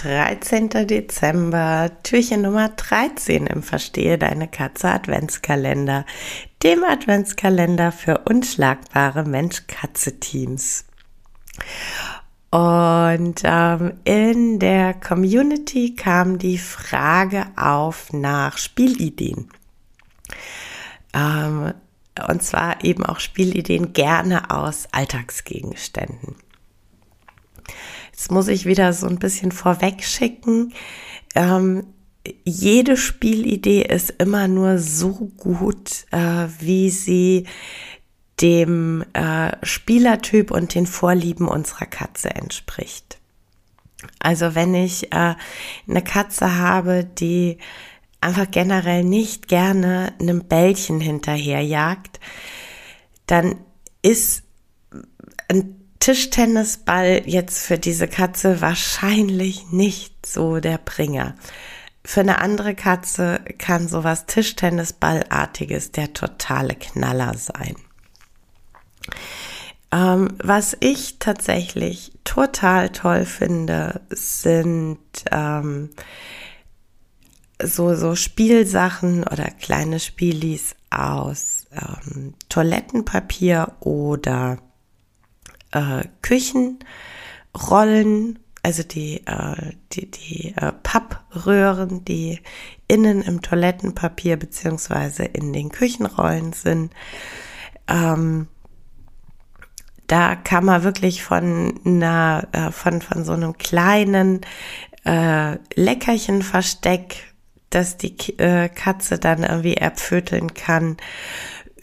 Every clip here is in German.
13. Dezember, Türchen Nummer 13 im Verstehe deine Katze Adventskalender, dem Adventskalender für unschlagbare Mensch-Katze-Teams. Und ähm, in der Community kam die Frage auf nach Spielideen. Ähm, und zwar eben auch Spielideen gerne aus Alltagsgegenständen. Jetzt muss ich wieder so ein bisschen vorweg schicken. Ähm, jede Spielidee ist immer nur so gut, äh, wie sie dem äh, Spielertyp und den Vorlieben unserer Katze entspricht. Also wenn ich äh, eine Katze habe, die einfach generell nicht gerne einem Bällchen hinterherjagt, dann ist ein Tischtennisball jetzt für diese Katze wahrscheinlich nicht so der Bringer. Für eine andere Katze kann sowas Tischtennisballartiges der totale Knaller sein. Ähm, was ich tatsächlich total toll finde, sind ähm, so, so Spielsachen oder kleine Spielis aus ähm, Toilettenpapier oder äh, Küchenrollen, also die, äh, die, die äh, Pappröhren, die innen im Toilettenpapier beziehungsweise in den Küchenrollen sind. Ähm, da kann man wirklich von einer, äh, von, von so einem kleinen äh, Leckerchenversteck, dass die äh, Katze dann irgendwie erpföteln kann,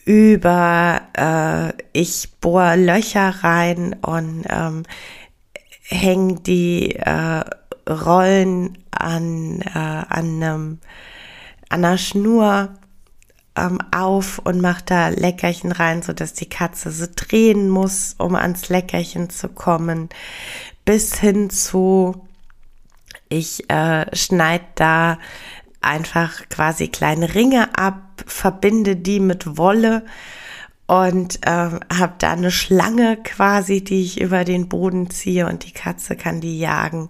über äh, ich bohr Löcher rein und ähm, hänge die äh, Rollen an, äh, an, einem, an einer Schnur ähm, auf und mache da Leckerchen rein, so dass die Katze so drehen muss, um ans Leckerchen zu kommen, bis hin zu ich äh, schneide da einfach quasi kleine Ringe ab, verbinde die mit Wolle und ähm, habe da eine Schlange quasi, die ich über den Boden ziehe und die Katze kann die jagen.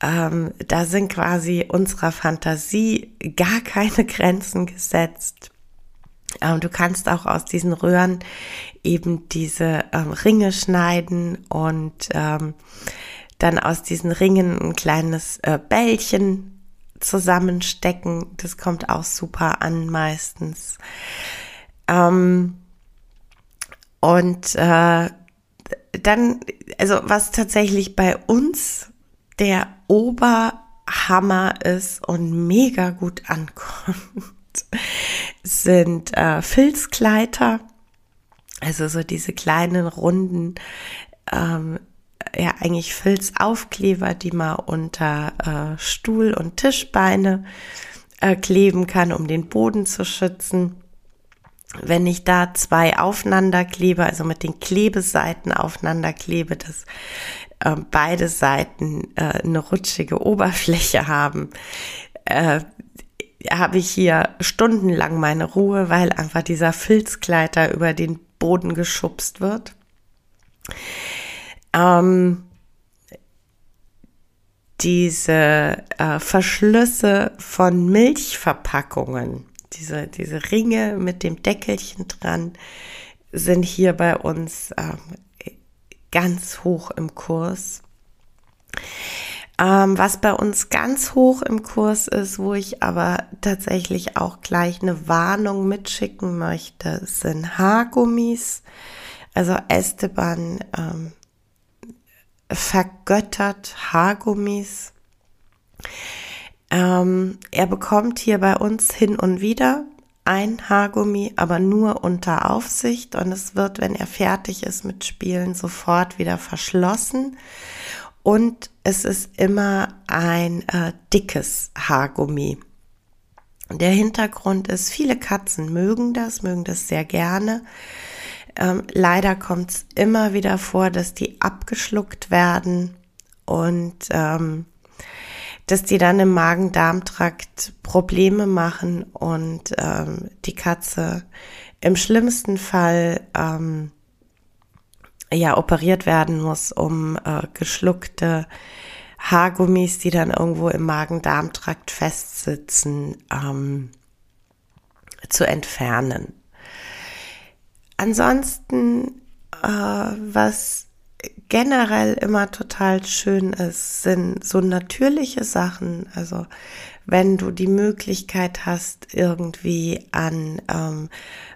Ähm, da sind quasi unserer Fantasie gar keine Grenzen gesetzt. Ähm, du kannst auch aus diesen Röhren eben diese ähm, Ringe schneiden und ähm, dann aus diesen Ringen ein kleines äh, Bällchen zusammenstecken. Das kommt auch super an meistens. Ähm, und äh, dann, also was tatsächlich bei uns der Oberhammer ist und mega gut ankommt, sind äh, Filzkleider. Also so diese kleinen runden ähm, ja eigentlich Filzaufkleber, die man unter äh, Stuhl- und Tischbeine äh, kleben kann, um den Boden zu schützen. Wenn ich da zwei aufeinander klebe, also mit den Klebeseiten aufeinander klebe, dass äh, beide Seiten äh, eine rutschige Oberfläche haben, äh, habe ich hier stundenlang meine Ruhe, weil einfach dieser Filzkleider über den Boden geschubst wird. Ähm, diese äh, Verschlüsse von Milchverpackungen, diese, diese Ringe mit dem Deckelchen dran, sind hier bei uns ähm, ganz hoch im Kurs. Ähm, was bei uns ganz hoch im Kurs ist, wo ich aber tatsächlich auch gleich eine Warnung mitschicken möchte, sind Haargummis. Also Esteban ähm, vergöttert Haargummis. Ähm, er bekommt hier bei uns hin und wieder ein Haargummi, aber nur unter Aufsicht und es wird, wenn er fertig ist mit Spielen, sofort wieder verschlossen. Und es ist immer ein äh, dickes Haargummi. Der Hintergrund ist, viele Katzen mögen das, mögen das sehr gerne. Ähm, leider kommt es immer wieder vor, dass die abgeschluckt werden und ähm, dass die dann im Magen-Darm-Trakt Probleme machen und ähm, die Katze im schlimmsten Fall ähm, ja operiert werden muss, um äh, geschluckte Haargummis, die dann irgendwo im Magen-Darm-Trakt festsitzen, ähm, zu entfernen. Ansonsten, äh, was generell immer total schön ist, sind so natürliche Sachen. Also wenn du die Möglichkeit hast, irgendwie an ähm,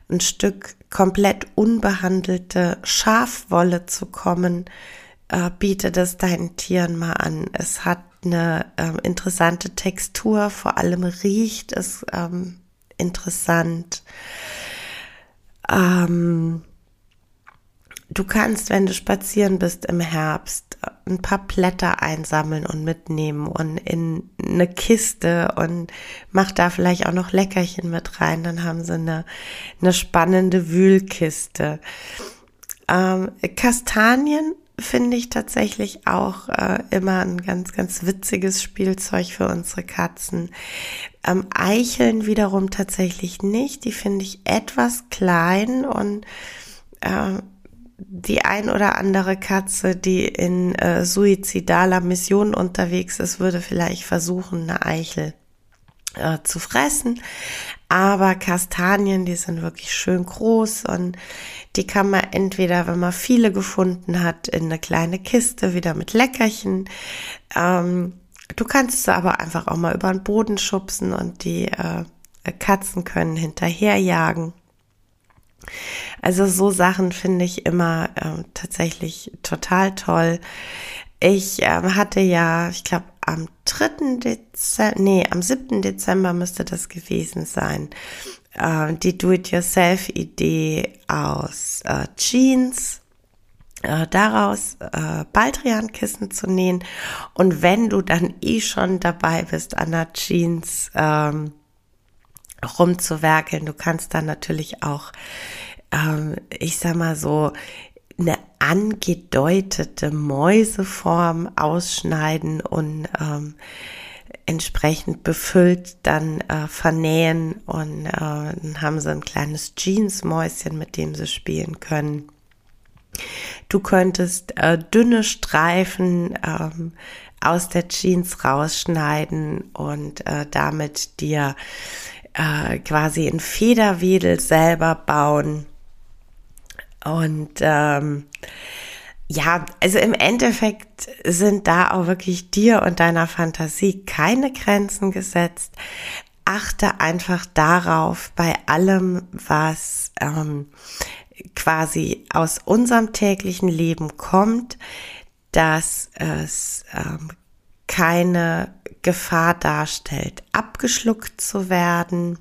ein Stück komplett unbehandelte Schafwolle zu kommen, äh, biete das deinen Tieren mal an. Es hat eine äh, interessante Textur, vor allem riecht es ähm, interessant. Ähm, du kannst, wenn du spazieren bist im Herbst, ein paar Blätter einsammeln und mitnehmen und in eine Kiste und mach da vielleicht auch noch Leckerchen mit rein. Dann haben sie eine, eine spannende Wühlkiste. Ähm, Kastanien finde ich tatsächlich auch äh, immer ein ganz, ganz witziges Spielzeug für unsere Katzen. Ähm, Eicheln wiederum tatsächlich nicht. Die finde ich etwas klein und äh, die ein oder andere Katze, die in äh, suizidaler Mission unterwegs ist, würde vielleicht versuchen, eine Eichel äh, zu fressen. Aber Kastanien, die sind wirklich schön groß und die kann man entweder, wenn man viele gefunden hat, in eine kleine Kiste wieder mit Leckerchen. Ähm, du kannst sie aber einfach auch mal über den Boden schubsen und die äh, Katzen können hinterherjagen. Also so Sachen finde ich immer äh, tatsächlich total toll. Ich äh, hatte ja, ich glaube, am 3. Dezember, nee, am 7. Dezember müsste das gewesen sein, äh, die Do-it-yourself-Idee aus äh, Jeans, äh, daraus äh, Baldrian-Kissen zu nähen. Und wenn du dann eh schon dabei bist, an der Jeans ähm, rumzuwerkeln, du kannst dann natürlich auch, ähm, ich sag mal so, eine angedeutete Mäuseform ausschneiden und ähm, entsprechend befüllt dann äh, vernähen und äh, dann haben sie ein kleines Jeansmäuschen, mit dem sie spielen können. Du könntest äh, dünne Streifen ähm, aus der Jeans rausschneiden und äh, damit dir äh, quasi ein Federwedel selber bauen und ähm, ja, also im Endeffekt sind da auch wirklich dir und deiner Fantasie keine Grenzen gesetzt. Achte einfach darauf bei allem, was ähm, quasi aus unserem täglichen Leben kommt, dass es ähm, keine Gefahr darstellt, abgeschluckt zu werden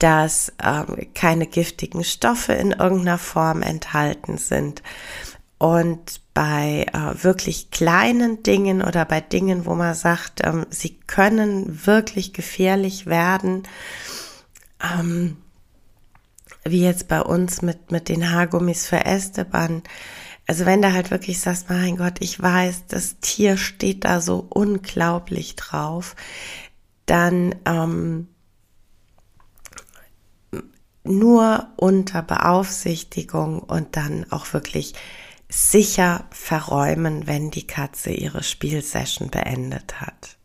dass ähm, keine giftigen Stoffe in irgendeiner Form enthalten sind. Und bei äh, wirklich kleinen Dingen oder bei Dingen, wo man sagt, ähm, sie können wirklich gefährlich werden, ähm, wie jetzt bei uns mit, mit den Haargummis für Esteban, also wenn du halt wirklich sagst, mein Gott, ich weiß, das Tier steht da so unglaublich drauf, dann ähm, nur unter Beaufsichtigung und dann auch wirklich sicher verräumen, wenn die Katze ihre Spielsession beendet hat.